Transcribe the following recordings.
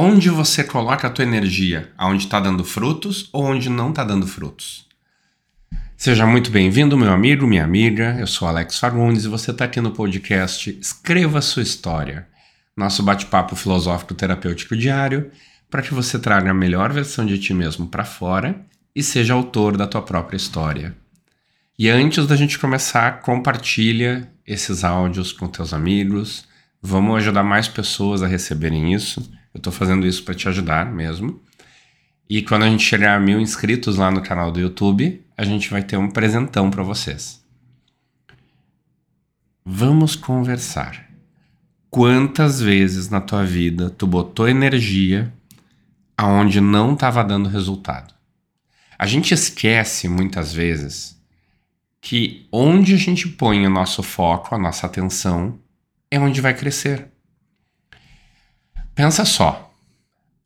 Onde você coloca a tua energia? Aonde está dando frutos ou onde não está dando frutos? Seja muito bem-vindo, meu amigo, minha amiga. Eu sou Alex Fagundes e você está aqui no podcast Escreva Sua História, nosso bate-papo filosófico terapêutico diário, para que você traga a melhor versão de ti mesmo para fora e seja autor da tua própria história. E antes da gente começar, compartilha esses áudios com teus amigos. Vamos ajudar mais pessoas a receberem isso. Eu estou fazendo isso para te ajudar mesmo. E quando a gente chegar a mil inscritos lá no canal do YouTube, a gente vai ter um presentão para vocês. Vamos conversar. Quantas vezes na tua vida tu botou energia aonde não estava dando resultado? A gente esquece muitas vezes que onde a gente põe o nosso foco, a nossa atenção, é onde vai crescer. Pensa só.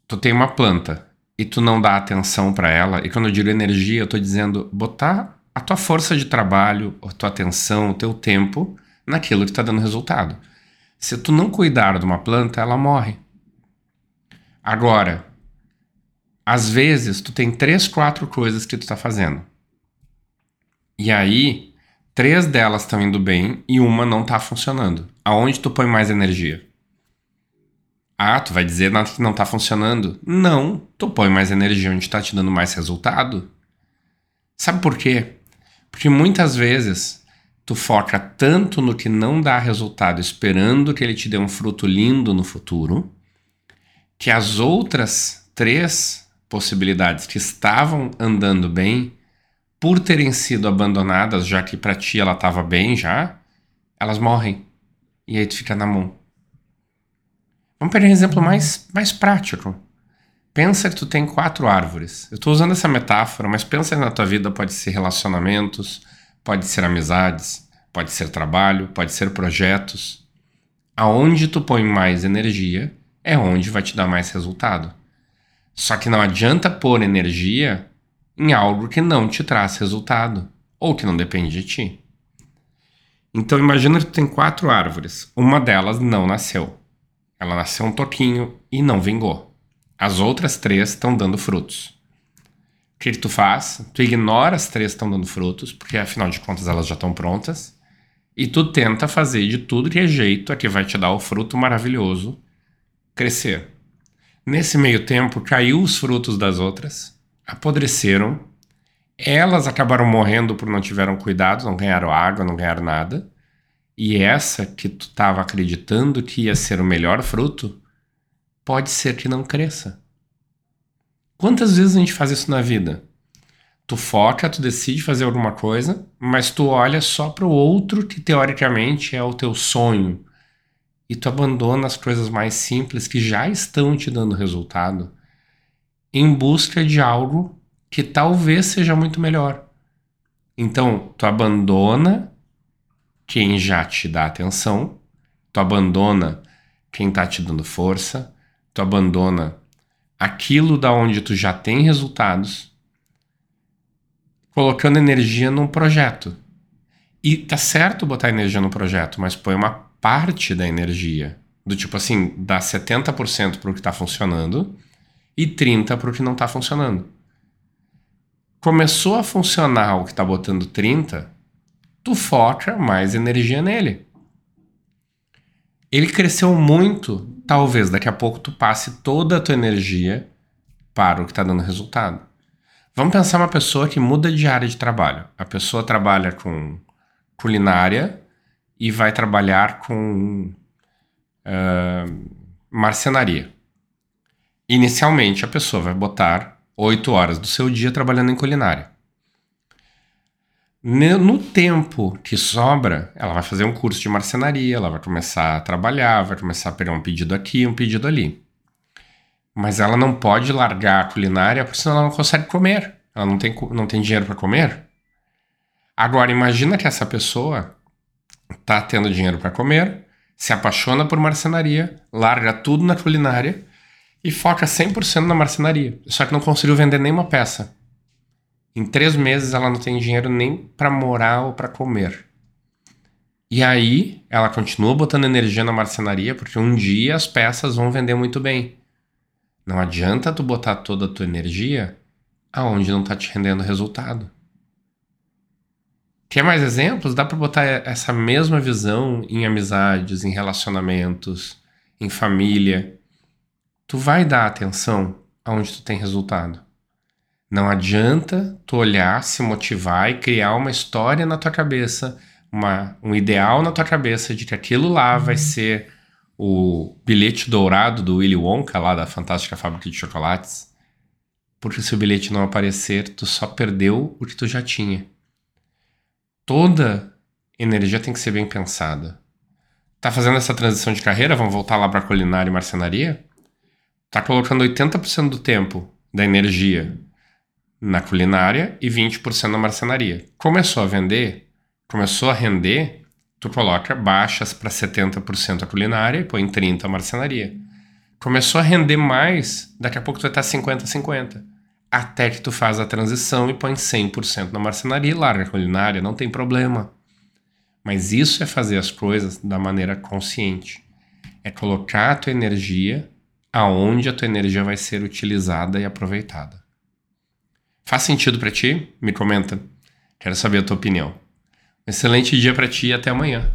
Tu tem uma planta e tu não dá atenção para ela, e quando eu digo energia, eu tô dizendo botar a tua força de trabalho, a tua atenção, o teu tempo naquilo que está dando resultado. Se tu não cuidar de uma planta, ela morre. Agora, às vezes tu tem três, quatro coisas que tu está fazendo. E aí, três delas estão indo bem e uma não está funcionando. Aonde tu põe mais energia? Ah, tu vai dizer que não tá funcionando? Não, tu põe mais energia onde tá te dando mais resultado. Sabe por quê? Porque muitas vezes tu foca tanto no que não dá resultado, esperando que ele te dê um fruto lindo no futuro, que as outras três possibilidades que estavam andando bem, por terem sido abandonadas, já que para ti ela estava bem já, elas morrem. E aí tu fica na mão. Vamos pegar um exemplo mais, mais prático. Pensa que tu tem quatro árvores. Eu estou usando essa metáfora, mas pensa na tua vida pode ser relacionamentos, pode ser amizades, pode ser trabalho, pode ser projetos. Aonde tu põe mais energia é onde vai te dar mais resultado. Só que não adianta pôr energia em algo que não te traz resultado ou que não depende de ti. Então imagina que tu tem quatro árvores, uma delas não nasceu. Ela nasceu um toquinho e não vingou. As outras três estão dando frutos. O que, que tu faz? Tu ignora as três que estão dando frutos, porque afinal de contas elas já estão prontas, e tu tenta fazer de tudo que é jeito a que vai te dar o fruto maravilhoso crescer. Nesse meio tempo, caiu os frutos das outras, apodreceram, elas acabaram morrendo por não tiveram cuidado, não ganharam água, não ganharam nada. E essa que tu estava acreditando que ia ser o melhor fruto, pode ser que não cresça. Quantas vezes a gente faz isso na vida? Tu foca, tu decide fazer alguma coisa, mas tu olha só para o outro que teoricamente é o teu sonho. E tu abandona as coisas mais simples que já estão te dando resultado em busca de algo que talvez seja muito melhor. Então, tu abandona quem já te dá atenção, tu abandona quem tá te dando força, tu abandona aquilo da onde tu já tem resultados, colocando energia num projeto. E tá certo botar energia no projeto, mas põe uma parte da energia. Do tipo assim, dá 70% pro que tá funcionando e 30% pro que não tá funcionando. Começou a funcionar o que tá botando 30%, tu foca mais energia nele. Ele cresceu muito, talvez daqui a pouco tu passe toda a tua energia para o que está dando resultado. Vamos pensar uma pessoa que muda de área de trabalho. A pessoa trabalha com culinária e vai trabalhar com uh, marcenaria. Inicialmente, a pessoa vai botar oito horas do seu dia trabalhando em culinária. No tempo que sobra, ela vai fazer um curso de marcenaria, ela vai começar a trabalhar, vai começar a pegar um pedido aqui, um pedido ali. Mas ela não pode largar a culinária, porque senão ela não consegue comer. Ela não tem, não tem dinheiro para comer. Agora, imagina que essa pessoa tá tendo dinheiro para comer, se apaixona por marcenaria, larga tudo na culinária e foca 100% na marcenaria. Só que não conseguiu vender nenhuma peça. Em três meses ela não tem dinheiro nem para morar ou para comer. E aí ela continua botando energia na marcenaria porque um dia as peças vão vender muito bem. Não adianta tu botar toda a tua energia aonde não tá te rendendo resultado. Quer mais exemplos? Dá para botar essa mesma visão em amizades, em relacionamentos, em família. Tu vai dar atenção aonde tu tem resultado. Não adianta tu olhar, se motivar e criar uma história na tua cabeça, uma, um ideal na tua cabeça de que aquilo lá vai ser o bilhete dourado do Willy Wonka, lá da Fantástica Fábrica de Chocolates. Porque se o bilhete não aparecer, tu só perdeu o que tu já tinha. Toda energia tem que ser bem pensada. Tá fazendo essa transição de carreira? Vamos voltar lá para culinária e marcenaria? Tá colocando 80% do tempo da energia na culinária e 20% na marcenaria. Começou a vender, começou a render, tu coloca baixas para 70% a culinária e põe 30% a marcenaria. Começou a render mais, daqui a pouco tu vai estar 50-50. Até que tu faz a transição e põe 100% na marcenaria e larga a culinária, não tem problema. Mas isso é fazer as coisas da maneira consciente. É colocar a tua energia aonde a tua energia vai ser utilizada e aproveitada. Faz sentido para ti? Me comenta. Quero saber a tua opinião. Excelente dia para ti e até amanhã.